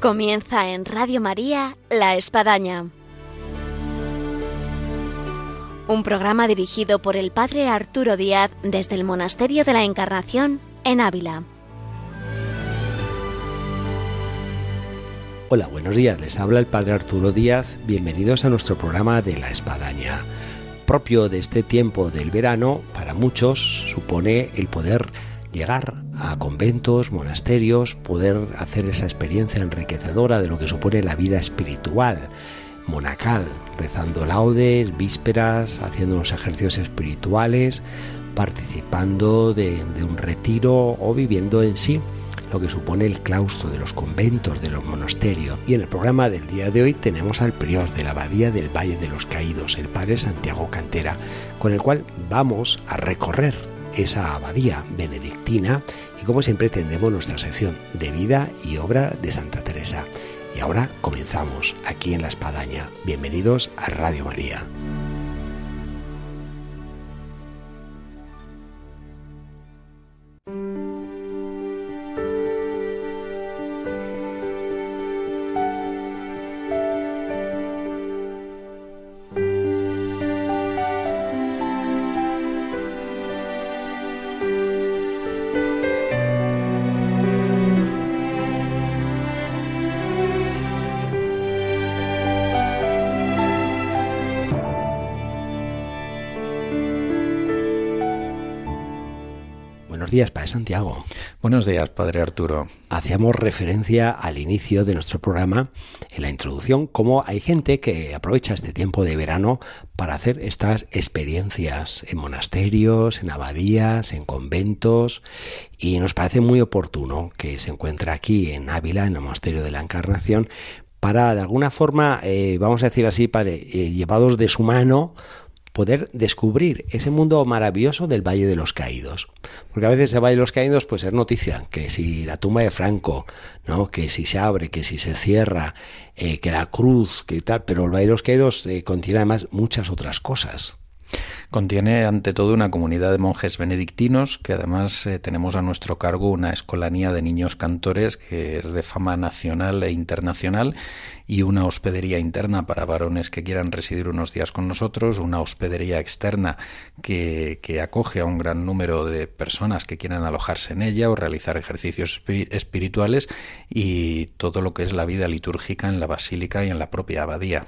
Comienza en Radio María La Espadaña. Un programa dirigido por el Padre Arturo Díaz desde el Monasterio de la Encarnación en Ávila. Hola, buenos días. Les habla el Padre Arturo Díaz. Bienvenidos a nuestro programa de La Espadaña. Propio de este tiempo del verano, para muchos supone el poder llegar a conventos, monasterios, poder hacer esa experiencia enriquecedora de lo que supone la vida espiritual, monacal, rezando laudes, vísperas, haciendo unos ejercicios espirituales, participando de, de un retiro o viviendo en sí lo que supone el claustro de los conventos, de los monasterios. Y en el programa del día de hoy tenemos al prior de la abadía del Valle de los Caídos, el padre Santiago Cantera, con el cual vamos a recorrer esa abadía benedictina y como siempre tendremos nuestra sección de vida y obra de Santa Teresa. Y ahora comenzamos aquí en La Espadaña. Bienvenidos a Radio María. Buenos días, Padre Santiago. Buenos días, Padre Arturo. Hacíamos referencia al inicio de nuestro programa, en la introducción, cómo hay gente que aprovecha este tiempo de verano para hacer estas experiencias en monasterios, en abadías, en conventos, y nos parece muy oportuno que se encuentre aquí en Ávila, en el Monasterio de la Encarnación, para de alguna forma, eh, vamos a decir así, padre, eh, llevados de su mano, poder descubrir ese mundo maravilloso del Valle de los Caídos. Porque a veces el Valle de los Caídos pues es noticia, que si la tumba de Franco, ¿no? que si se abre, que si se cierra, eh, que la cruz, que tal, pero el Valle de los Caídos eh, contiene además muchas otras cosas. Contiene ante todo una comunidad de monjes benedictinos que además eh, tenemos a nuestro cargo una escolanía de niños cantores que es de fama nacional e internacional y una hospedería interna para varones que quieran residir unos días con nosotros, una hospedería externa que, que acoge a un gran número de personas que quieran alojarse en ella o realizar ejercicios espirituales y todo lo que es la vida litúrgica en la basílica y en la propia abadía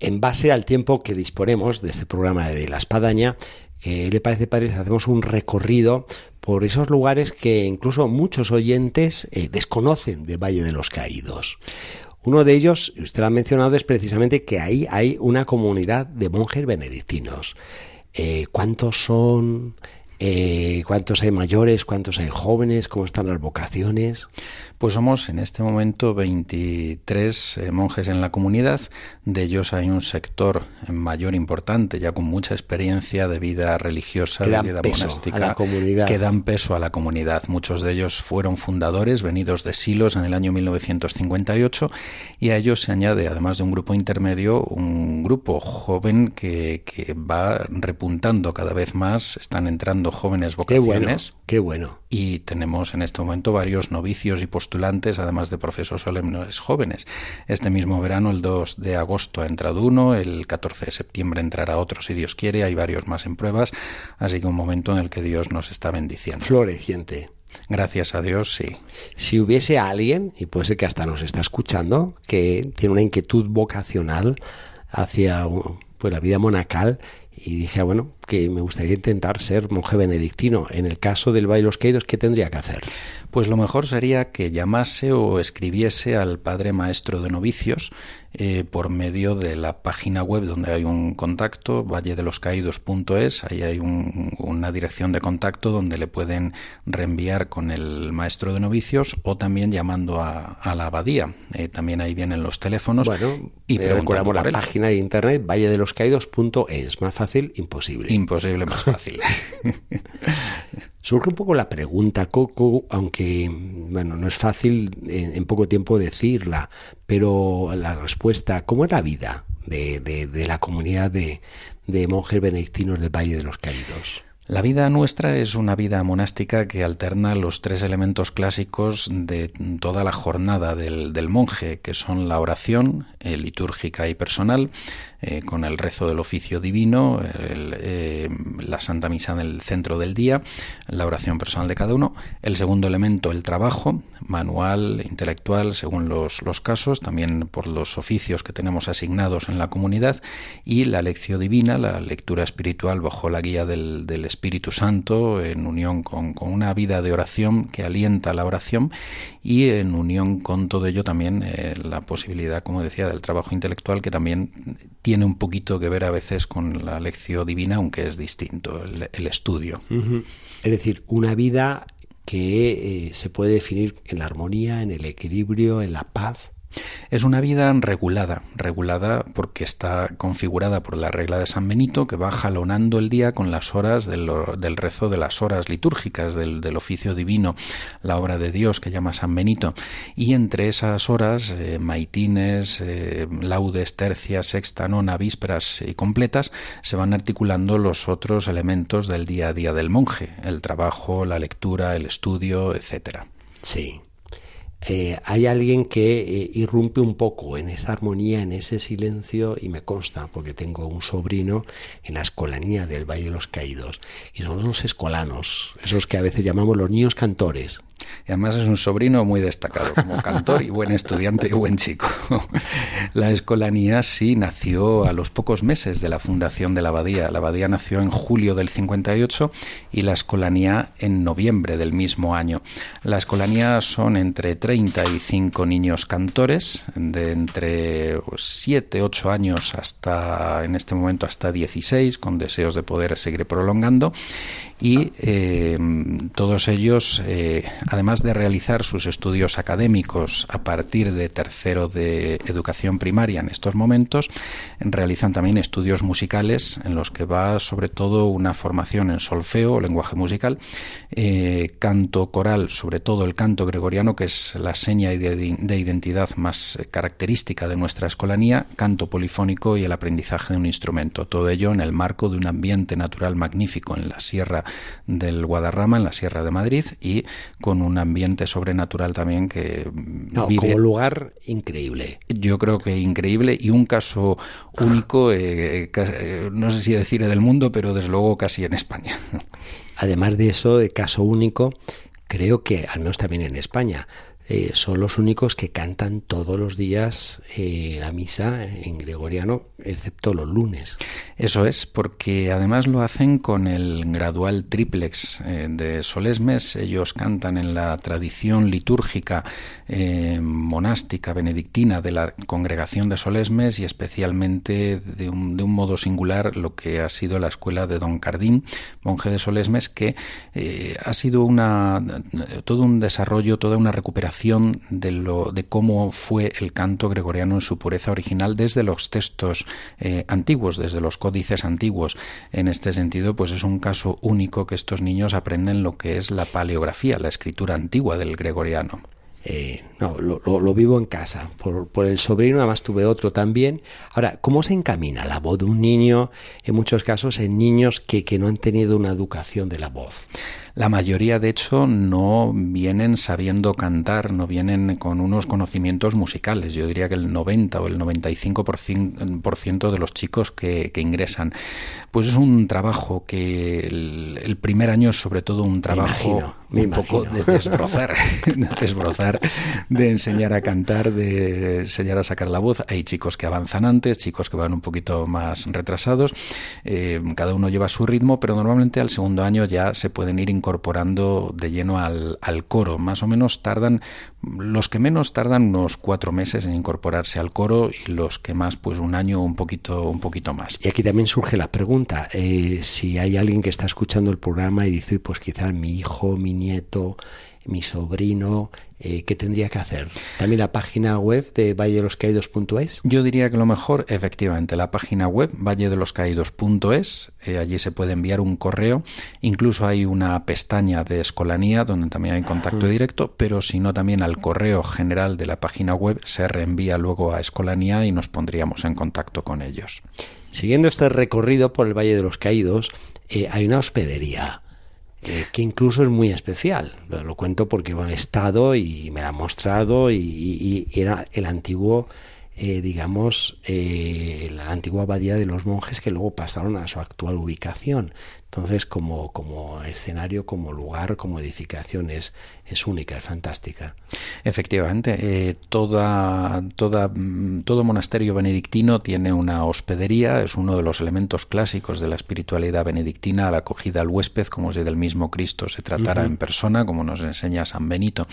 en base al tiempo que disponemos de este programa de la espadaña, que le parece padre si hacemos un recorrido por esos lugares que incluso muchos oyentes eh, desconocen de Valle de los Caídos. Uno de ellos, usted lo ha mencionado, es precisamente que ahí hay una comunidad de monjes benedictinos. Eh, ¿Cuántos son? Eh, ¿Cuántos hay mayores? ¿Cuántos hay jóvenes? ¿Cómo están las vocaciones? Pues somos en este momento 23 eh, monjes en la comunidad. De ellos hay un sector mayor importante, ya con mucha experiencia de vida religiosa, que de vida peso monástica, a la comunidad. que dan peso a la comunidad. Muchos de ellos fueron fundadores, venidos de Silos en el año 1958, y a ellos se añade, además de un grupo intermedio, un grupo joven que, que va repuntando cada vez más. Están entrando jóvenes Qué bueno, vocaciones. qué bueno. Y tenemos en este momento varios novicios y postulantes, además de profesos solemnes jóvenes. Este mismo verano, el 2 de agosto, ha entrado uno, el 14 de septiembre entrará otro, si Dios quiere, hay varios más en pruebas, así que un momento en el que Dios nos está bendiciendo. Floreciente. Gracias a Dios, sí. Si hubiese alguien, y puede ser que hasta nos está escuchando, que tiene una inquietud vocacional hacia pues, la vida monacal, y dije, bueno, que me gustaría intentar ser monje benedictino. En el caso del Valle de los Caídos, ¿qué tendría que hacer? Pues lo mejor sería que llamase o escribiese al padre maestro de novicios eh, por medio de la página web donde hay un contacto, valledeloscaídos.es, ahí hay un, una dirección de contacto donde le pueden reenviar con el maestro de novicios o también llamando a, a la abadía. Eh, también ahí vienen los teléfonos. Bueno, y eh, recordamos la él. página de internet valledeloscaídos.es. Más fácil, imposible. Imposible, más fácil. Surge un poco la pregunta, Coco, aunque bueno, no es fácil en, poco tiempo decirla, pero la respuesta, ¿cómo es la vida de, de, de la comunidad de, de monjes benedictinos del Valle de los Caídos? La vida nuestra es una vida monástica que alterna los tres elementos clásicos de toda la jornada del, monje, que son la oración, eh, litúrgica y personal, eh, con el rezo del oficio divino, eh, la Santa Misa en el centro del día, la oración personal de cada uno. El segundo elemento, el trabajo, manual, intelectual, según los, los casos, también por los oficios que tenemos asignados en la comunidad. Y la lección divina, la lectura espiritual bajo la guía del, Espíritu Santo, en unión con, con, una vida de oración que alienta la oración y en unión con todo ello también eh, la posibilidad, como decía, del trabajo intelectual que también tiene un poquito que ver a veces con la lección divina, aunque es distinto el, estudio. Es decir, una vida que eh, se puede definir en la armonía, en el equilibrio, en la paz. Es una vida regulada, regulada porque está configurada por la regla de San Benito que va jalonando el día con las horas del, rezo de las horas litúrgicas del, oficio divino, la obra de Dios que llama San Benito. Y entre esas horas, eh, maitines, eh, laudes, tercias, sexta, nona, vísperas y completas, se van articulando los otros elementos del día a día del monje, el trabajo, la lectura, el estudio, etcétera. Sí, eh, hay alguien que eh, irrumpe un poco en esa armonía, en ese silencio, y me consta, porque tengo un sobrino en la escolanía del Valle de los Caídos, y son los escolanos, esos que a veces llamamos los niños cantores. Y además es un sobrino muy destacado como cantor y buen estudiante y buen chico. La escolanía sí nació a los pocos meses de la fundación de la abadía. La abadía nació en julio del 58 y la escolanía en noviembre del mismo año. La escolanía son entre 35 niños cantores, de entre 7, 8 años hasta, en este momento, hasta 16, con deseos de poder seguir prolongando y eh, todos ellos, eh, además de realizar sus estudios académicos a partir de tercero de educación primaria en estos momentos, realizan también estudios musicales en los que va sobre todo una formación en solfeo o lenguaje musical, eh, canto coral, sobre todo el canto gregoriano, que es la seña de identidad más característica de nuestra escolanía, canto polifónico y el aprendizaje de un instrumento. Todo ello en el marco de un ambiente natural magnífico en la Sierra del Guadarrama, en la Sierra de Madrid, y con un ambiente sobrenatural también que no, como lugar increíble. Yo creo que increíble y un caso único, eh, eh, no sé si decir del mundo, pero desde luego casi en España. Además de eso, de caso único, creo que al menos también en España eh, son los únicos que cantan todos los días eh, la misa en gregoriano, excepto los lunes. Eso es, porque además lo hacen con el gradual triplex eh, de Solesmes. Ellos cantan en la tradición litúrgica monástica benedictina de la congregación de Solesmes y especialmente de un, de un, modo singular lo que ha sido la escuela de Don Cardín, monje de Solesmes, que ha sido una, todo un desarrollo, toda una recuperación de, lo, de cómo fue el canto gregoriano en su pureza original desde los textos eh, antiguos, desde los códices antiguos. En este sentido, pues es un caso único que estos niños aprenden lo que es la paleografía, la escritura antigua del gregoriano. Eh, no, lo, vivo en casa, por, por, el sobrino, además tuve otro también. Ahora, ¿cómo se encamina la voz de un niño, en muchos casos, en niños que, que no han tenido una educación de la voz? La mayoría, de hecho, no vienen sabiendo cantar, no vienen con unos conocimientos musicales. Yo diría que el 90 o el 95% de los chicos que, ingresan. Pues es un trabajo que el, primer año es sobre todo un trabajo un poco de desbrozar, de desbrozar, de enseñar a cantar, de enseñar a sacar la voz. Hay chicos que avanzan antes, chicos que van un poquito más retrasados. Eh, cada uno lleva su ritmo, pero normalmente al segundo año ya se pueden ir incorporando incorporando de lleno al, al, coro. Más o menos tardan, los que menos tardan unos cuatro meses en incorporarse al coro y los que más, pues un año un poquito, un poquito más. Y aquí también surge la pregunta, eh, si hay alguien que está escuchando el programa y dice, pues quizás mi hijo, mi nieto, mi sobrino, eh, ¿qué tendría que hacer? ¿También la página web de valledeloscaídos.es? Yo diría que lo mejor, efectivamente, la página web valledeloscaídos.es. Eh, allí se puede enviar un correo. Incluso hay una pestaña de escolanía donde también hay contacto directo, pero si no, también al correo general de la página web se reenvía luego a escolanía y nos pondríamos en contacto con ellos. Siguiendo este recorrido por el Valle de los Caídos, eh, hay una hospedería que incluso es muy especial. Lo, cuento porque he estado y me la ha mostrado y, era el antiguo, eh, digamos, eh, la antigua abadía de los monjes que luego pasaron a su actual ubicación. Entonces, como, como escenario, como lugar, como edificación es, única, es fantástica. Efectivamente, eh, toda, toda, mm, todo monasterio benedictino tiene una hospedería, es uno de los elementos clásicos de la espiritualidad benedictina, la acogida al huésped, como si del mismo Cristo se tratara en persona, como nos enseña San Benito.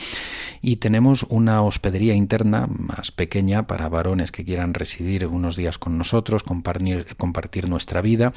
Y tenemos una hospedería interna más pequeña para varones que quieran residir unos días con nosotros, compartir, compartir nuestra vida,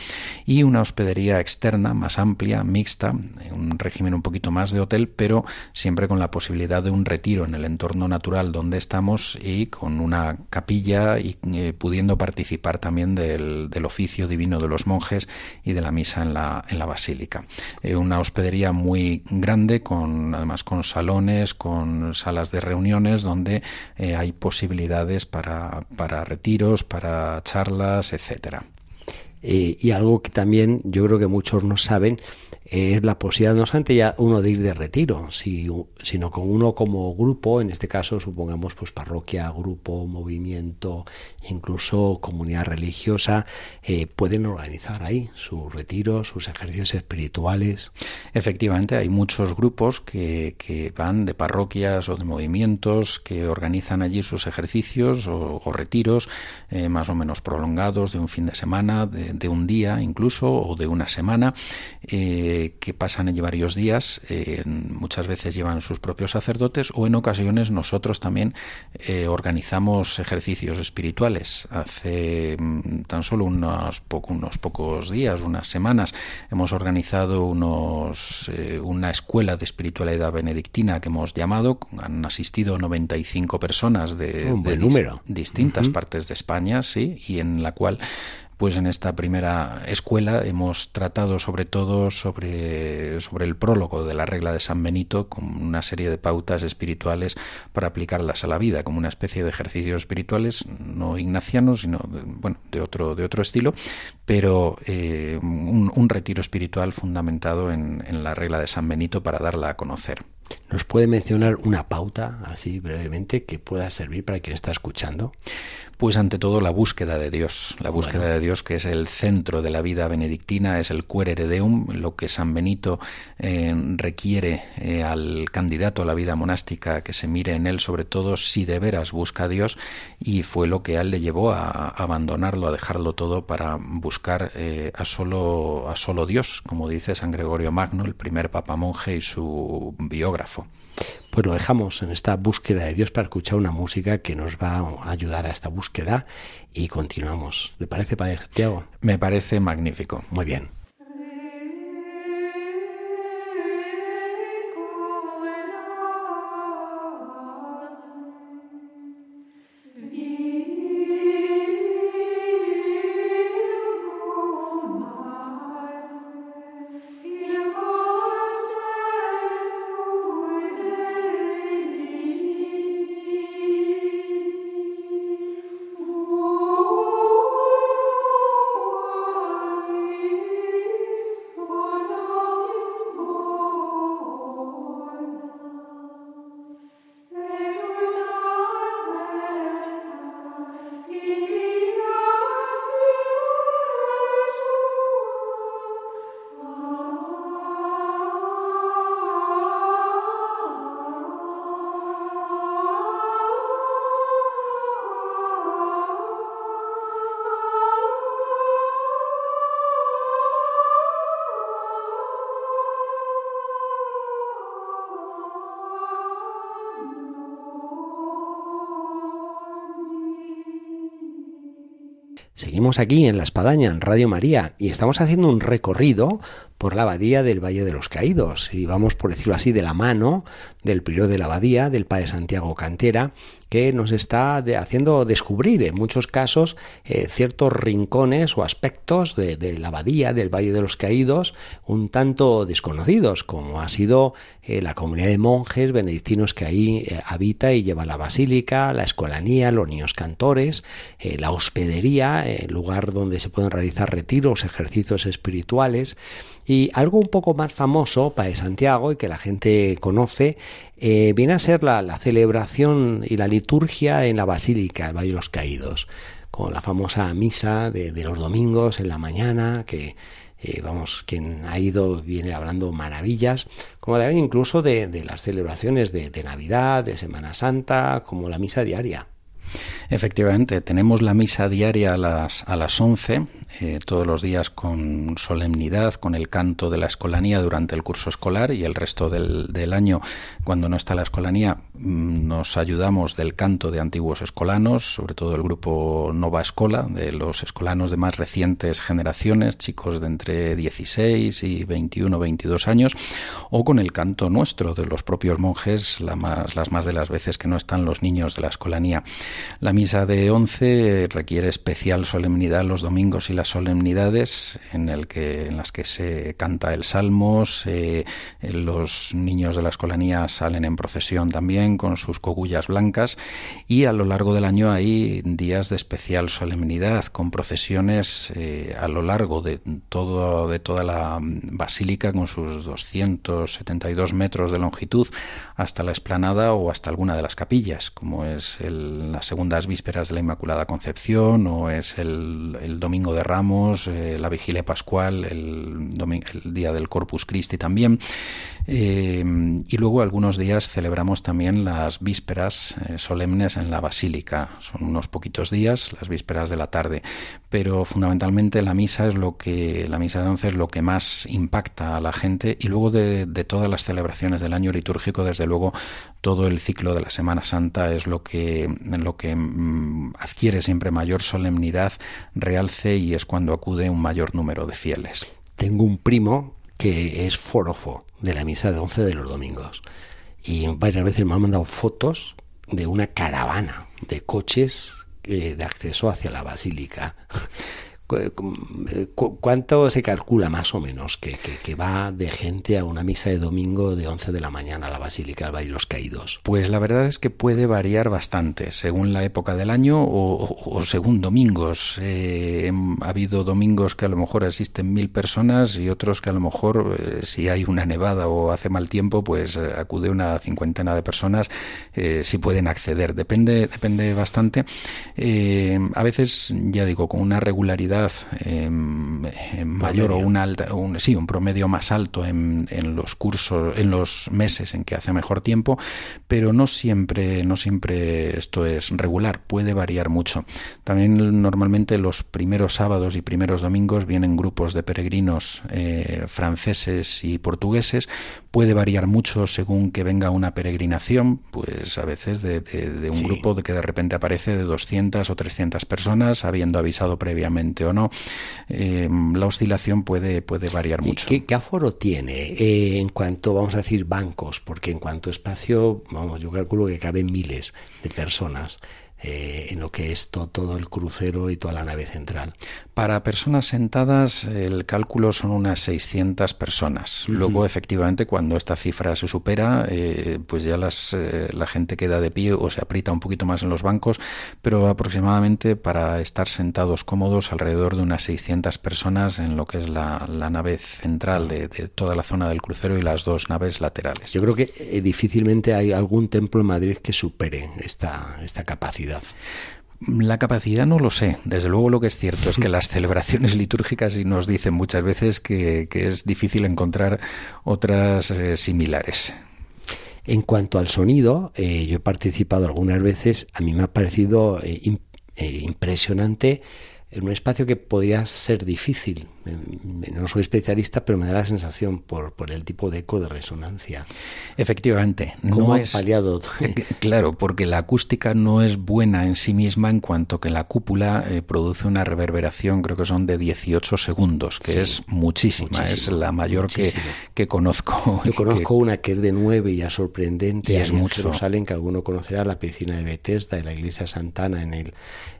y una hospedería externa más amplia, mixta, un régimen un poquito más de hotel, pero siempre con la posibilidad de un retiro en el entorno natural donde estamos y con una capilla y eh, pudiendo participar también del, oficio divino de los monjes y de la misa en la, en la basílica. Eh, una hospedería muy grande, con además con salones, con salas de reuniones donde eh, hay posibilidades para, para retiros, para charlas, etcétera. Eh, y algo que también yo creo que muchos no saben es la posibilidad no solamente ya uno de ir de retiro, sino con uno como grupo, en este caso supongamos pues parroquia, grupo, movimiento, incluso comunidad religiosa, eh, pueden organizar ahí sus retiros, sus ejercicios espirituales. Efectivamente, hay muchos grupos que, van de parroquias o de movimientos que organizan allí sus ejercicios o, retiros eh, más o menos prolongados de un fin de semana, de, un día incluso o de una semana. Eh, que pasan allí varios días, eh, muchas veces llevan sus propios sacerdotes o en ocasiones nosotros también eh, organizamos ejercicios espirituales. Hace mm, tan solo unos, unos pocos días, unas semanas, hemos organizado unos, una escuela de espiritualidad benedictina que hemos llamado, han asistido 95 personas de, número. distintas partes de España, sí, y en la cual pues en esta primera escuela hemos tratado sobre todo sobre, sobre el prólogo de la regla de San Benito con una serie de pautas espirituales para aplicarlas a la vida, como una especie de ejercicios espirituales, no ignacianos, sino de, bueno, de otro, de otro estilo, pero eh, un, retiro espiritual fundamentado en, en la regla de San Benito para darla a conocer. ¿Nos puede mencionar una pauta, así brevemente, que pueda servir para quien está escuchando? Pues ante todo la búsqueda de Dios, la búsqueda de Dios que es el centro de la vida benedictina, es el querere deum, lo que San Benito eh, requiere eh, al candidato a la vida monástica que se mire en él sobre todo si de veras busca a Dios y fue lo que a él le llevó a, abandonarlo, a dejarlo todo para buscar eh, a solo a solo Dios, como dice San Gregorio Magno, el primer papa monje y su biógrafo pues lo dejamos en esta búsqueda de Dios para escuchar una música que nos va a ayudar a esta búsqueda y continuamos. ¿Le parece, Padre Santiago? Me parece magnífico. Muy bien. Seguimos aquí en La Espadaña, en Radio María, y estamos haciendo un recorrido por la abadía del Valle de los Caídos. Y vamos, por decirlo así, de la mano del prior de la abadía, del padre Santiago Cantera, que nos está haciendo descubrir en muchos casos eh, ciertos rincones o aspectos de, la abadía del Valle de los Caídos un tanto desconocidos, como ha sido eh, la comunidad de monjes benedictinos que ahí eh, habita y lleva la basílica, la escolanía, los niños cantores, la hospedería, el lugar donde se pueden realizar retiros, ejercicios espirituales, y algo un poco más famoso para Santiago y que la gente conoce eh, viene a ser la, celebración y la liturgia en la Basílica, el Valle de los Caídos, con la famosa misa de, los domingos en la mañana, que eh, vamos, quien ha ido viene hablando maravillas, como también incluso de, las celebraciones de, de Navidad, de Semana Santa, como la misa diaria. Efectivamente, tenemos la misa diaria a las, a las 11, eh, todos los días con solemnidad, con el canto de la escolanía durante el curso escolar y el resto del, año, cuando no está la escolanía, mm, nos ayudamos del canto de antiguos escolanos, sobre todo el grupo Nova Escola, de los escolanos de más recientes generaciones, chicos de entre 16 y 21 22 años, o con el canto nuestro de los propios monjes, la más, las más de las veces que no están los niños de la escolanía. La misa de once requiere especial solemnidad los domingos y las solemnidades en, el que, en las que se canta el Salmos, los niños de la escolanía salen en procesión también con sus cogullas blancas y a lo largo del año hay días de especial solemnidad con procesiones eh, a lo largo de, todo, de toda la basílica con sus 272 metros de longitud hasta la explanada o hasta alguna de las capillas, como es el, las segundas vísperas de la Inmaculada Concepción o es el, Domingo de Ramos, eh, la Vigilia Pascual, el, el, día del Corpus Christi también. Eh, y luego algunos días celebramos también las vísperas eh, solemnes en la Basílica. Son unos poquitos días, las vísperas de la tarde, pero fundamentalmente la misa es lo que la misa de once es lo que más impacta a la gente y luego de, todas las celebraciones del año litúrgico, desde luego todo el ciclo de la Semana Santa es lo que lo que mm, adquiere siempre mayor solemnidad, realce y es cuando acude un mayor número de fieles. Tengo un primo que es forofo de la misa de once de los domingos. Y varias veces me han mandado fotos de una caravana de coches eh, de acceso hacia la basílica. ¿Cuánto se calcula más o menos que, va de gente a una misa de domingo de 11 de la mañana a la Basílica del de los Caídos? Pues la verdad es que puede variar bastante según la época del año o, según domingos. Eh, ha habido domingos que a lo mejor asisten mil personas y otros que a lo mejor eh, si hay una nevada o hace mal tiempo pues eh, acude una cincuentena de personas si pueden acceder. Depende, depende bastante. a veces, ya digo, con una regularidad Em, mayor o un alta, un, sí, un promedio más alto en, en, los cursos, en los meses en que hace mejor tiempo, pero no siempre, no siempre esto es regular, puede variar mucho. También normalmente los primeros sábados y primeros domingos vienen grupos de peregrinos eh, franceses y portugueses, puede variar mucho según que venga una peregrinación, pues a veces de, un grupo de que de repente aparece de 200 o 300 personas, habiendo avisado previamente o no. Eh, la oscilación puede, puede variar mucho. Qué, aforo tiene eh, en cuanto, vamos a decir, bancos? Porque en cuanto a espacio, vamos, yo calculo que caben miles de personas. Eh, en lo que es todo el crucero y toda la nave central. Para personas sentadas, el cálculo son unas 600 personas. Luego, efectivamente, cuando esta cifra se supera, eh, pues ya las, eh, la gente queda de pie o se aprieta un poquito más en los bancos, pero aproximadamente para estar sentados cómodos, alrededor de unas 600 personas en lo que es la, nave central de, de, toda la zona del crucero y las dos naves laterales. Yo creo que difícilmente hay algún templo en Madrid que supere esta, esta capacidad. La capacidad no lo sé. Desde luego lo que es cierto es que las celebraciones litúrgicas y nos dicen muchas veces que, es difícil encontrar otras eh, similares. En cuanto al sonido, eh, yo he participado algunas veces, a mí me ha parecido eh, impresionante en un espacio que podría ser difícil no soy especialista, pero me da la sensación por, por el tipo de eco de resonancia. Efectivamente, no es paliado. claro, porque la acústica no es buena en sí misma en cuanto que la cúpula eh, produce una reverberación, creo que son de 18 segundos, que es muchísima, es la mayor que, que, conozco. Yo conozco una que es de 9 y ya sorprendente, y es mucho. salen que alguno conocerá la piscina de Bethesda, en la iglesia Santana, en el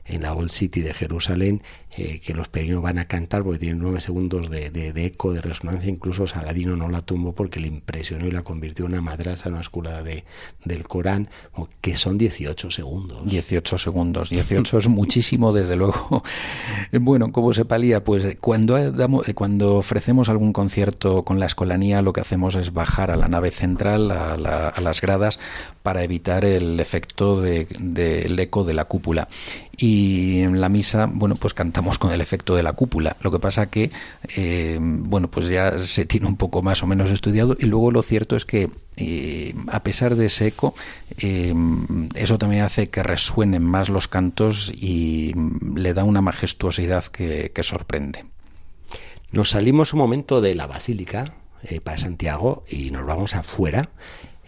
en la Old City de Jerusalén, eh, que los peregrinos van a cantar porque tienen nueve segundos de, de, eco, de resonancia. Incluso Saladino no la tumbó porque le impresionó y la convirtió en una madrasa, una escuela de, del Corán, que son 18 segundos. 18 segundos, 18 es muchísimo, desde luego. Bueno, ¿cómo se palía? Pues cuando, damos, cuando ofrecemos algún concierto con la escolanía, lo que hacemos es bajar a la nave central, a, a las gradas, para evitar el efecto del de, eco de la cúpula. Y en la misa, bueno, pues cantamos con el efecto de la cúpula. Lo que pasa que, eh, bueno, pues ya se tiene un poco más o menos estudiado. Y luego lo cierto es que, eh, a pesar de ese eco, eh, eso también hace que resuenen más los cantos y le da una majestuosidad que, que sorprende. Nos salimos un momento de la basílica para Santiago y nos vamos afuera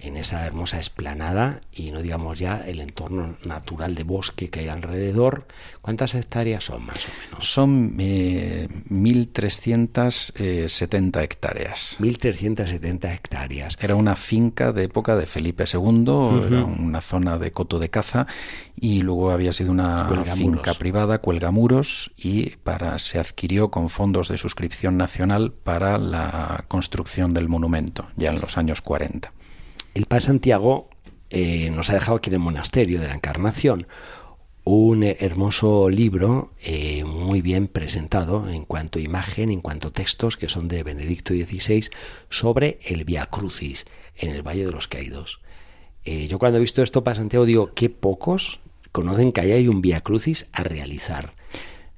en esa hermosa esplanada y no digamos ya el entorno natural de bosque que hay alrededor. ¿Cuántas hectáreas son más o menos? Son eh, 1.370 hectáreas. 1.370 hectáreas. Era una finca de época de Felipe II, era una zona de coto de caza y luego había sido una finca privada, Cuelgamuros, y para, se adquirió con fondos de suscripción nacional para la construcción del monumento, ya en los años 40 el Padre Santiago eh, nos ha dejado aquí en el monasterio de la Encarnación un hermoso libro eh, muy bien presentado en cuanto a imagen, en cuanto a textos que son de Benedicto XVI sobre el Via Crucis en el Valle de los Caídos. Eh, yo cuando he visto esto para Santiago digo, qué pocos conocen que ahí hay un Via Crucis a realizar.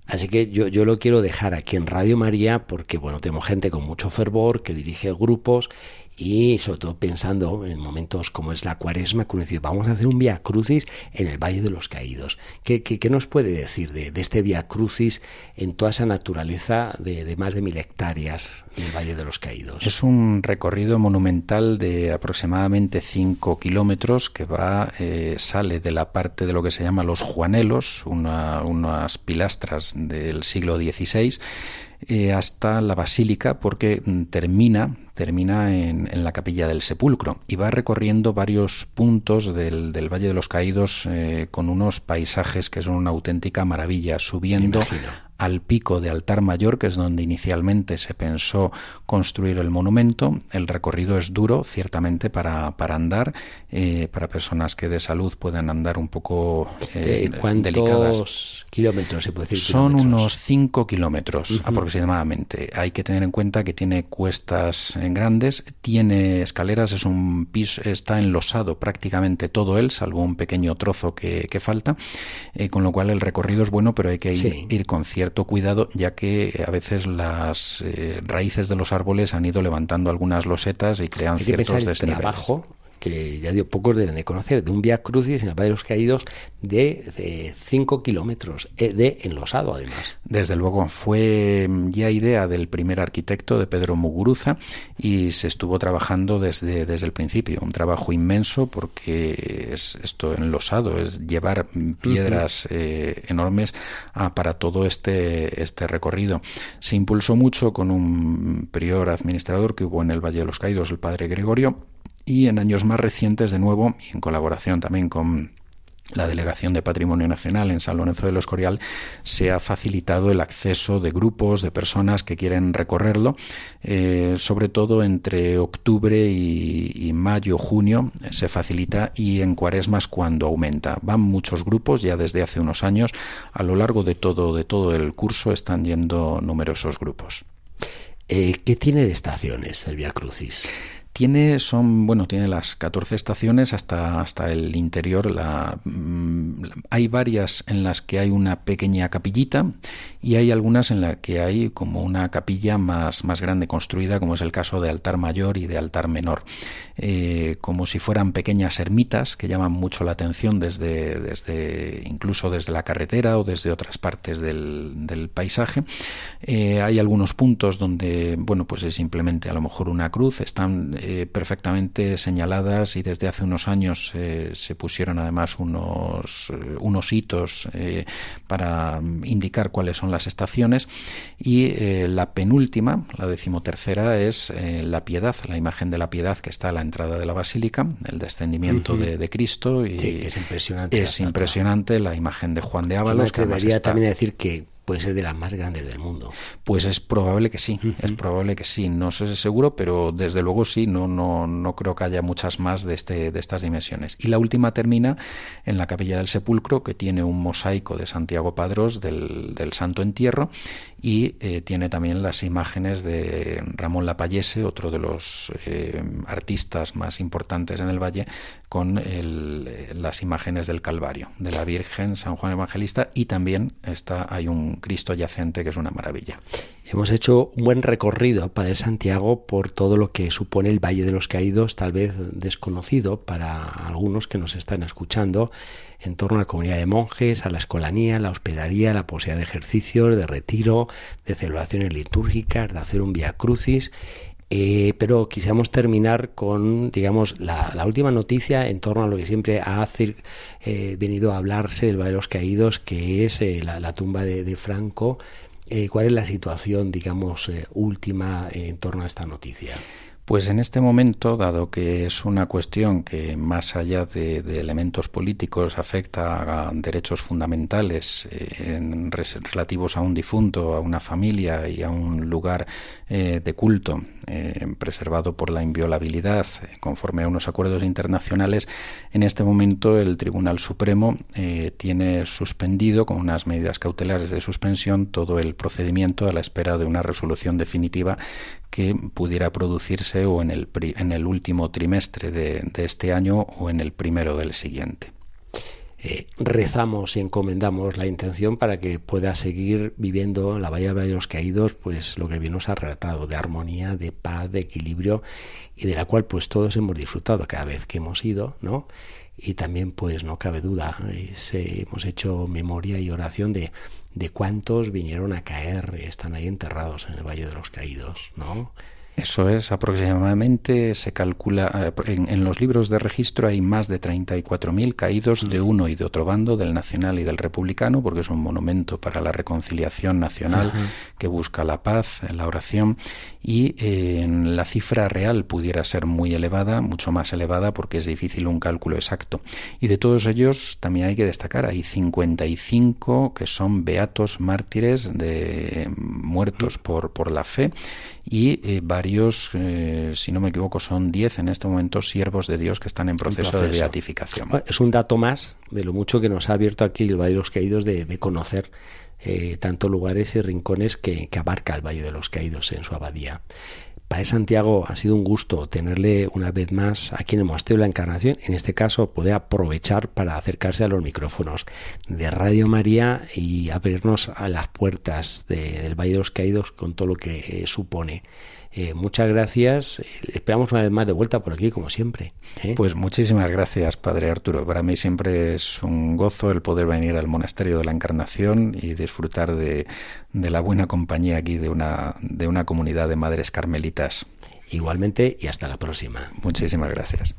Así que yo, yo lo quiero dejar aquí en Radio María porque, bueno, tenemos gente con mucho fervor que dirige grupos y sobre todo pensando en momentos como es la cuaresma, que uno vamos a hacer un via crucis en el Valle de los Caídos. ¿Qué, qué, nos puede decir de, este via crucis en toda esa naturaleza de, más de mil hectáreas en el Valle de los Caídos? Es un recorrido monumental de aproximadamente 5 kilómetros que va, eh, sale de la parte de lo que se llama los Juanelos, unas pilastras del siglo XVI, eh, hasta la basílica porque mm, termina termina en, en, la capilla del sepulcro y va recorriendo varios puntos del, del Valle de los Caídos eh, con unos paisajes que son una auténtica maravilla, subiendo al pico de Altar Mayor, que es donde inicialmente se pensó construir el monumento. El recorrido es duro, ciertamente, para, para andar, eh, para personas que de salud puedan andar un poco eh, ¿Cuántos kilómetros se puede decir? Son unos 5 kilómetros aproximadamente. Hay que tener en cuenta que tiene cuestas en grandes, tiene escaleras, es un piso, está enlosado prácticamente todo él, salvo un pequeño trozo que, que falta, eh, con lo cual el recorrido es bueno, pero hay que ir, ir con cierta cuidado, ya que a veces las eh, raíces de los árboles han ido levantando algunas losetas y crean ciertos desniveles que ya dio pocos deben de conocer, de un Via Crucis en el Valle de los Caídos de 5 kilómetros, eh, de enlosado además. Desde luego, fue ya idea del primer arquitecto, de Pedro Muguruza, y se estuvo trabajando desde, desde el principio. Un trabajo inmenso porque es esto enlosado, es llevar piedras eh, enormes para todo este, este recorrido. Se impulsó mucho con un prior administrador que hubo en el Valle de los Caídos, el padre Gregorio, y en años más recientes, de nuevo, en colaboración también con la Delegación de Patrimonio Nacional en San Lorenzo de los Escorial se ha facilitado el acceso de grupos, de personas que quieren recorrerlo, eh, sobre todo entre octubre y, mayo, junio se facilita y en cuaresmas cuando aumenta. Van muchos grupos ya desde hace unos años, a lo largo de todo, de todo el curso están yendo numerosos grupos. Eh, ¿Qué tiene de estaciones el Via Crucis? Tiene, son, bueno, tiene las 14 estaciones hasta, hasta el interior. La, mm, hay varias en las que hay una pequeña capillita y hay algunas en las que hay como una capilla más, más grande construida, como es el caso de altar mayor y de altar menor, eh, como si fueran pequeñas ermitas que llaman mucho la atención desde, desde incluso desde la carretera o desde otras partes del, paisaje. Eh, hay algunos puntos donde, bueno, pues es simplemente a lo mejor una cruz, están eh, perfectamente señaladas y desde hace unos años se pusieron además unos, unos hitos para indicar cuáles son las estaciones y eh, la penúltima, la decimotercera, es eh, la piedad, la imagen de la piedad que está a la entrada de la basílica, el descendimiento de, Cristo y es impresionante. Es impresionante la imagen de Juan de Ábalos. que debería también decir que puede ser de las más grandes del mundo. Pues es probable que sí, es probable que sí. No sé seguro, pero desde luego sí. No, no, no creo que haya muchas más de este, de estas dimensiones. Y la última termina en la capilla del sepulcro, que tiene un mosaico de Santiago Padrós del, del Santo Entierro y eh, tiene también las imágenes de Ramón Lapallese, otro de los eh, artistas más importantes en el valle, con el, las imágenes del Calvario, de la Virgen, San Juan Evangelista y también está, hay un Cristo yacente que es una maravilla. Hemos hecho un buen recorrido, Padre Santiago, por todo lo que supone el Valle de los Caídos, tal vez desconocido para algunos que nos están escuchando, en torno a la comunidad de monjes, a la escolanía, la hospedaría, la posibilidad de ejercicios, de retiro, de celebraciones litúrgicas, de hacer un via crucis. Eh, pero quisiéramos terminar con, digamos, la, última noticia en torno a lo que siempre ha eh, venido a hablarse del Valle de los Caídos, que es eh, la, tumba de Franco eh, ¿Cuál es la situación, digamos, eh, última en torno a esta noticia? Pues en este momento, dado que es una cuestión que más allá de, elementos políticos afecta a derechos fundamentales eh, relativos a un difunto, a una familia y a un lugar eh, de culto eh, preservado por la inviolabilidad conforme a unos acuerdos internacionales, en este momento el Tribunal Supremo tiene suspendido con unas medidas cautelares de suspensión todo el procedimiento a la espera de una resolución definitiva que pudiera producirse o en el, en el último trimestre de, este año o en el primero del siguiente. Eh, rezamos y encomendamos la intención para que pueda seguir viviendo la Bahía de los Caídos, pues lo que bien nos ha relatado, de armonía, de paz, de equilibrio, y de la cual pues todos hemos disfrutado cada vez que hemos ido, ¿no? Y también pues no cabe duda, hemos hecho memoria y oración de de cuántos vinieron a caer y están ahí enterrados en el Valle de los Caídos, ¿no? Eso es, aproximadamente se calcula, eh, en, los libros de registro hay más de 34.000 caídos de mm. uno y de otro bando, del nacional y del republicano, porque es un monumento para la reconciliación nacional que busca la paz, la oración, y en la cifra real pudiera ser muy elevada, mucho más elevada, porque es difícil un cálculo exacto. Y de todos ellos también hay que destacar, hay 55 que son beatos mártires de muertos por, por la fe, y eh, varios, eh, si no me equivoco, son 10 en este momento siervos de Dios que están en proceso, de beatificación. Es un dato más de lo mucho que nos ha abierto aquí el Valle de los Caídos de, conocer eh, tantos lugares y rincones que, que abarca el Valle de los Caídos en su abadía. Padre Santiago, ha sido un gusto tenerle una vez más aquí en el Monasterio de la Encarnación, en este caso poder aprovechar para acercarse a los micrófonos de Radio María y abrirnos a las puertas del Valle de los Caídos con todo lo que eh, supone. Eh, muchas gracias. Esperamos una vez más de vuelta por aquí, como siempre. ¿eh? Pues muchísimas gracias, Padre Arturo. Para mí siempre es un gozo el poder venir al Monasterio de la Encarnación y disfrutar de, de la buena compañía aquí de una, de una comunidad de madres carmelitas. Igualmente y hasta la próxima. Muchísimas gracias.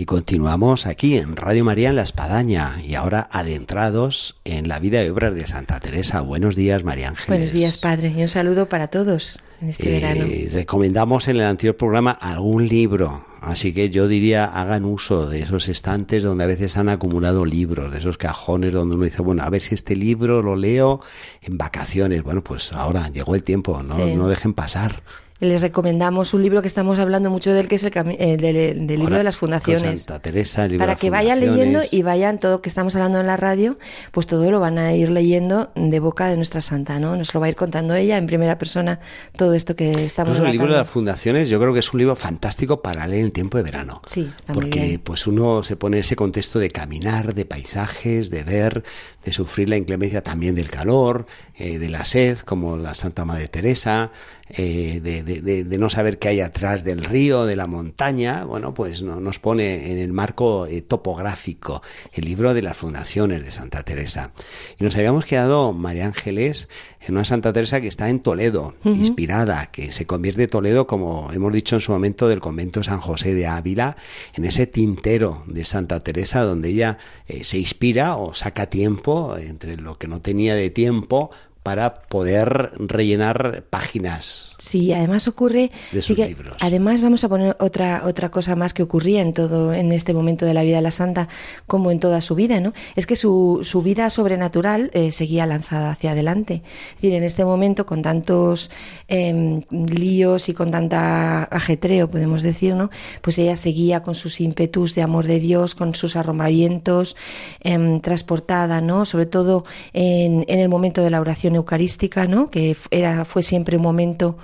Y continuamos aquí en Radio María en La Espadaña y ahora adentrados en la vida y obras de Santa Teresa. Buenos días, María Ángeles. Buenos días, Padre, y un saludo para todos en este Eh, verano. Recomendamos en el anterior programa algún libro, así que yo diría hagan uso de esos estantes donde a veces han acumulado libros, de esos cajones donde uno dice, bueno, a ver si este libro lo leo en vacaciones. Bueno, pues ahora llegó el tiempo, no, Sí. no dejen pasar. Les recomendamos un libro que estamos hablando mucho de él, que es el eh, del, del libro de las fundaciones. Santa Teresa, el libro Para de que vayan leyendo y vayan todo lo que estamos hablando en la radio, pues todo lo van a ir leyendo de boca de nuestra santa, ¿no? Nos lo va a ir contando ella en primera persona todo esto que estamos Incluso el libro de las fundaciones, yo creo que es un libro fantástico para leer en tiempo de verano. Sí, está muy Porque bien. pues uno se pone en ese contexto de caminar, de paisajes, de ver, de sufrir la inclemencia también del calor, eh, de la sed, como la Santa Madre Teresa, eh, de, no saber qué hay atrás del río, de la montaña. Bueno, pues no- nos pone en el marco eh, topográfico el libro de las fundaciones de Santa Teresa. Y nos habíamos quedado, María Ángeles, en una Santa Teresa que está en Toledo, inspirada, que se convierte Toledo, como hemos dicho en su momento, del convento San José de Ávila, en ese tintero de Santa Teresa, donde ella eh, se inspira o saca tiempo entre lo que no tenía de tiempo para poder rellenar páginas. Sí, además ocurre de sí sus que- libros. Además vamos a poner otra otra cosa más que ocurría en todo en este momento de la vida de la santa, como en toda su vida, ¿no? Es que su, su vida sobrenatural eh, seguía lanzada hacia adelante. Es decir, en este momento con tantos em, líos y con tanta ajetreo, podemos decir, ¿no? Pues ella seguía con sus ímpetus de amor de Dios, con sus arrobamientos, em, transportada, ¿no? Sobre todo en, en el momento de la oración eucarística, ¿no? Que era fue siempre un momento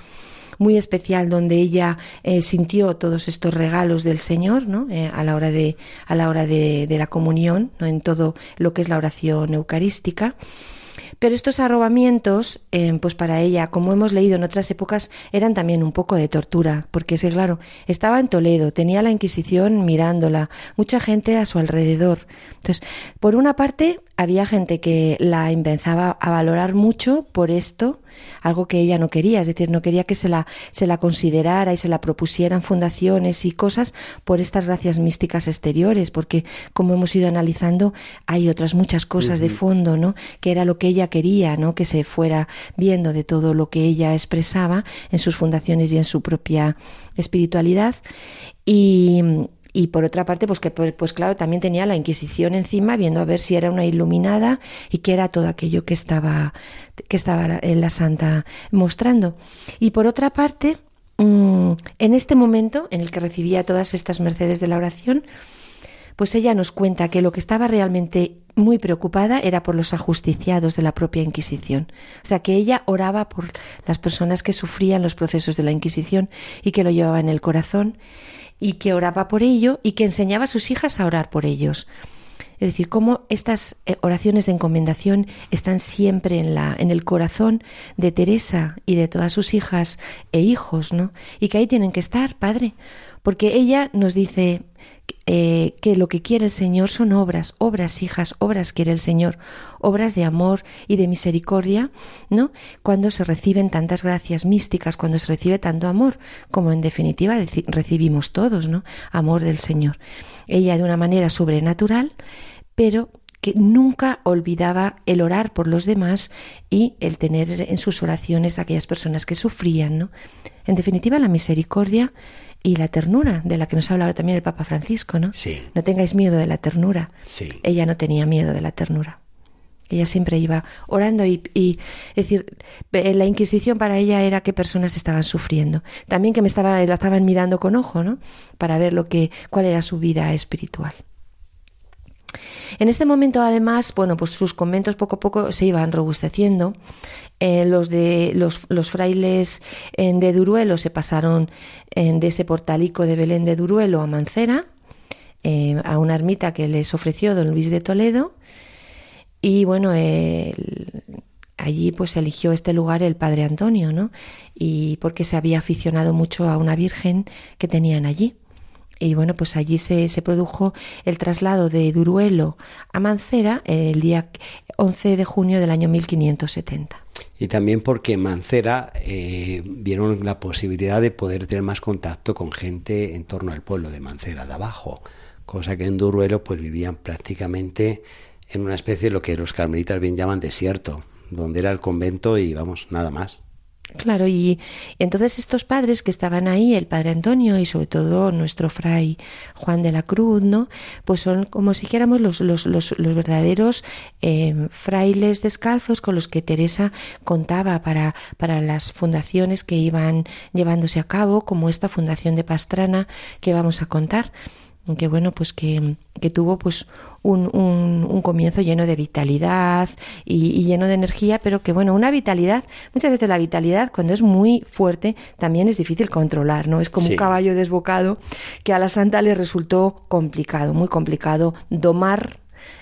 muy especial donde ella eh, sintió todos estos regalos del Señor ¿no? Eh, a la hora de a la hora de, de la comunión ¿no? en todo lo que es la oración eucarística pero estos arrobamientos, eh, pues para ella, como hemos leído en otras épocas, eran también un poco de tortura, porque es claro, estaba en Toledo, tenía la Inquisición mirándola, mucha gente a su alrededor. Entonces, por una parte, había gente que la empezaba a valorar mucho por esto, algo que ella no quería, es decir, no quería que se la, se la considerara y se la propusieran fundaciones y cosas por estas gracias místicas exteriores, porque como hemos ido analizando, hay otras muchas cosas de fondo, ¿no? Que era lo que ella quería, ¿no? Que se fuera viendo de todo lo que ella expresaba en sus fundaciones y en su propia espiritualidad. Y, y por otra parte, pues que pues, pues claro, también tenía la Inquisición encima, viendo a ver si era una iluminada y qué era todo aquello que estaba, que estaba la- en la santa mostrando. Y por otra parte, mm, en este momento en el que recibía todas estas mercedes de la oración, pues ella nos cuenta que lo que estaba realmente muy preocupada era por los ajusticiados de la propia Inquisición. O sea, que ella oraba por las personas que sufrían los procesos de la Inquisición y que lo llevaba en el corazón y que oraba por ello y que enseñaba a sus hijas a orar por ellos. Es decir, cómo estas eh, oraciones de encomendación están siempre en, la, en el corazón de Teresa y de todas sus hijas e hijos, ¿no? Y que ahí tienen que estar, Padre. Porque ella nos dice eh, que lo que quiere el Señor son obras, obras, hijas, obras quiere el Señor, obras de amor y de misericordia, ¿no? Cuando se reciben tantas gracias místicas, cuando se recibe tanto amor, como en definitiva recibimos todos, ¿no? Amor del Señor. Ella de una manera sobrenatural, pero que nunca olvidaba el orar por los demás y el tener en sus oraciones a aquellas personas que sufrían, ¿no? En definitiva, la misericordia y la ternura, de la que nos ha hablado también el Papa Francisco, ¿no? Sí. No tengáis miedo de la ternura. Sí. Ella no tenía miedo de la ternura. Ella siempre iba orando y, y es decir, la Inquisición para ella era que personas estaban sufriendo. También que me estaba, la estaban mirando con ojo, ¿no? Para ver lo que, cuál era su vida espiritual. En este momento, además, bueno, pues sus conventos poco a poco se iban robusteciendo. Eh, los de los, los frailes eh, de Duruelo se pasaron eh, de ese portalico de Belén de Duruelo a Mancera, eh, a una ermita que les ofreció don Luis de Toledo. Y bueno, allí pues eligió este lugar el padre Antonio, ¿no? Y porque se había aficionado mucho a una virgen que tenían allí. Y bueno, pues allí se, se produjo el traslado de Duruelo a Mancera el día 11 de junio del año 1570. Y también porque Mancera eh, vieron la posibilidad de poder tener más contacto con gente en torno al pueblo de Mancera de abajo, cosa que en Duruelo pues vivían prácticamente en una especie de lo que los carmelitas bien llaman desierto, donde era el convento y vamos, nada más. Claro, y, entonces estos padres que estaban ahí, el padre Antonio y sobre todo nuestro fray Juan de la Cruz, ¿no? Pues son como si dijéramos los, los, los, verdaderos eh, frailes descalzos con los que Teresa contaba para, para las fundaciones que iban llevándose a cabo, como esta fundación de Pastrana que vamos a contar que bueno, pues que, que tuvo pues un, un, comienzo lleno de vitalidad y, lleno de energía, pero que bueno, una vitalidad, muchas veces la vitalidad cuando es muy fuerte también es difícil controlar, ¿no? Es como un caballo desbocado que a la santa le resultó complicado, muy complicado domar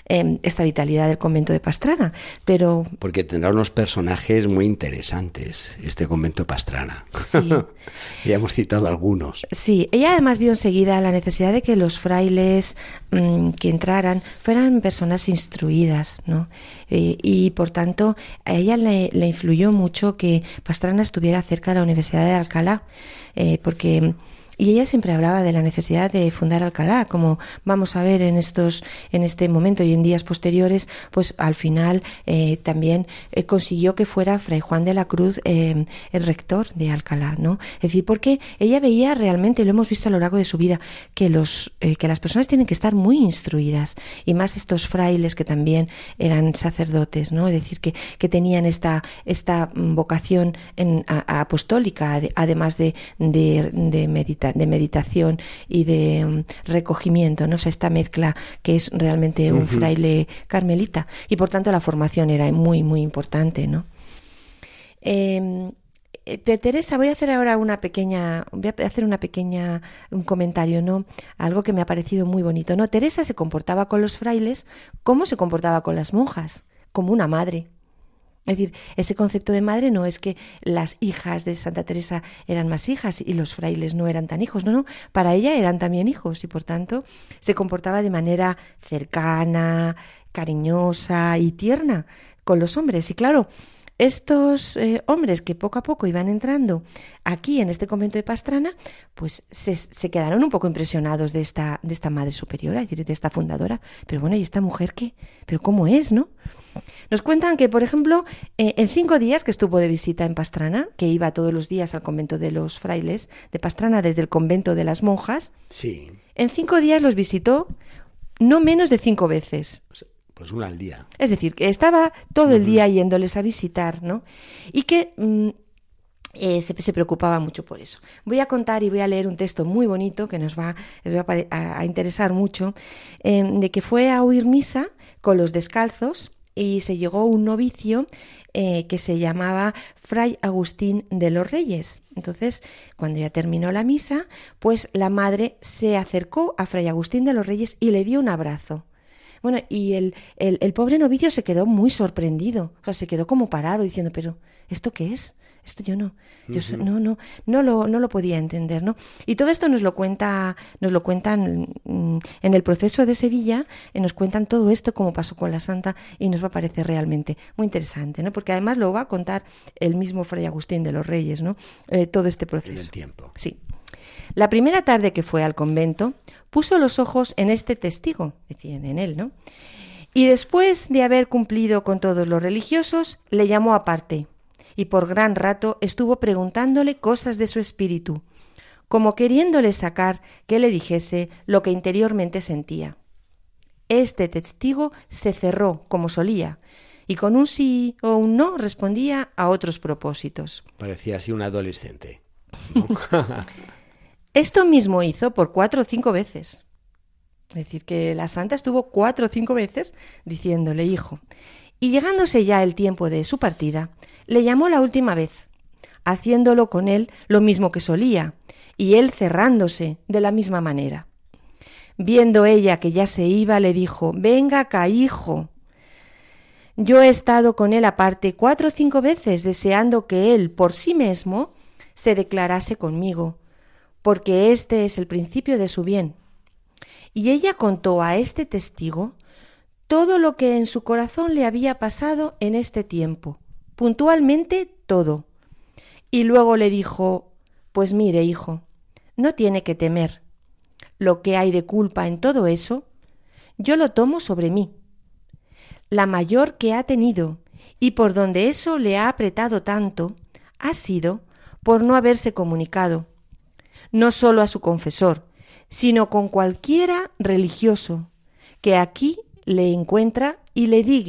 Em, esta vitalidad del convento de Pastrana. Pero porque tendrá unos personajes muy interesantes este convento de Pastrana. Sí. ya hemos citado algunos. Sí, ella además vio enseguida la necesidad de que los frailes mm, que entraran fueran personas instruidas, ¿no? Eh, y por tanto a ella le, influyó mucho que Pastrana estuviera cerca de la Universidad de Alcalá, eh, porque y ella siempre hablaba de la necesidad de fundar Alcalá, como vamos a ver en estos, en este momento y en días posteriores, pues al final eh, también eh, consiguió que fuera Fray Juan de la Cruz eh, el rector de Alcalá, ¿no? Es decir, porque ella veía realmente, lo hemos visto a lo largo de su vida, que los, que las personas tienen que estar muy instruidas y más estos frailes que también eran sacerdotes, ¿no? Es decir, que, que tenían esta, esta vocación en, apostólica, además de, de, de meditar de meditación y de mm, recogimiento, ¿no? esta mezcla que es realmente un fraile carmelita. Y por tanto la formación era muy, muy importante, ¿no? Em, eh, Teresa, voy a hacer ahora una pequeña, voy a hacer una pequeña, un comentario, ¿no? Algo que me ha parecido muy bonito, ¿no? Teresa se comportaba con los frailes como se comportaba con las monjas, como una madre. Es decir, ese concepto de madre no es que las hijas de Santa Teresa eran más hijas y los frailes no eran tan hijos, no, no, para ella eran también hijos y por tanto se comportaba de manera cercana, cariñosa y tierna con los hombres. Y claro, estos eh, hombres que poco a poco iban entrando aquí en este convento de Pastrana, pues se, se, quedaron un poco impresionados de esta, de esta madre superiora, es decir, de esta fundadora. Pero bueno, ¿y esta mujer qué? ¿Pero cómo es, no? Nos cuentan que, por ejemplo, eh, en cinco días que estuvo de visita en Pastrana, que iba todos los días al convento de los frailes de Pastrana desde el convento de las monjas, sí. en cinco días los visitó no menos de cinco veces. Pues una al día. Es decir, que estaba todo el día yéndoles a visitar, ¿no? Y que mm, eh, se, preocupaba mucho por eso. Voy a contar y voy a leer un texto muy bonito que nos va, a, interesar mucho, em, de que fue a oír misa con los descalzos y se llegó un novicio eh, que se llamaba Fray Agustín de los Reyes. Entonces, cuando ya terminó la misa, pues la madre se acercó a Fray Agustín de los Reyes y le dio un abrazo. Bueno, y el, el, pobre novicio se quedó muy sorprendido, o sea, se quedó como parado diciendo, pero ¿esto qué es? Esto yo no, yo no, no, no lo, no lo podía entender, ¿no? Y todo esto nos lo cuenta, nos lo cuentan mm, en el proceso de Sevilla, y nos cuentan todo esto como pasó con la Santa y nos va a parecer realmente muy interesante, ¿no? Porque además lo va a contar el mismo Fray Agustín de los Reyes, ¿no? Eh, todo este proceso. el tiempo. Sí. La primera tarde que fue al convento, puso los ojos en este testigo, decían en él, ¿no? Y después de haber cumplido con todos los religiosos, le llamó aparte, y por gran rato estuvo preguntándole cosas de su espíritu, como queriéndole sacar que le dijese lo que interiormente sentía. Este testigo se cerró, como solía, y con un sí o un no respondía a otros propósitos. Parecía así un adolescente. Esto mismo hizo por cuatro o cinco veces. Es decir, que la santa estuvo cuatro o cinco veces diciéndole, hijo. Y llegándose ya el tiempo de su partida, le llamó la última vez, haciéndolo con él lo mismo que solía, y él cerrándose de la misma manera. Viendo ella que ya se iba, le dijo, Venga acá, hijo. Yo he estado con él aparte cuatro o cinco veces, deseando que él, por sí mismo, se declarase conmigo, porque este es el principio de su bien. Y ella contó a este testigo todo lo que en su corazón le había pasado en este tiempo, puntualmente todo. Y luego le dijo Pues mire, hijo, no tiene que temer. lo que hay de culpa en todo eso, yo lo tomo sobre mí. La mayor que ha tenido y por donde eso le ha apretado tanto ha sido por no haberse comunicado, no solo a su confesor, sino con cualquiera religioso que aquí le encuentra y le diga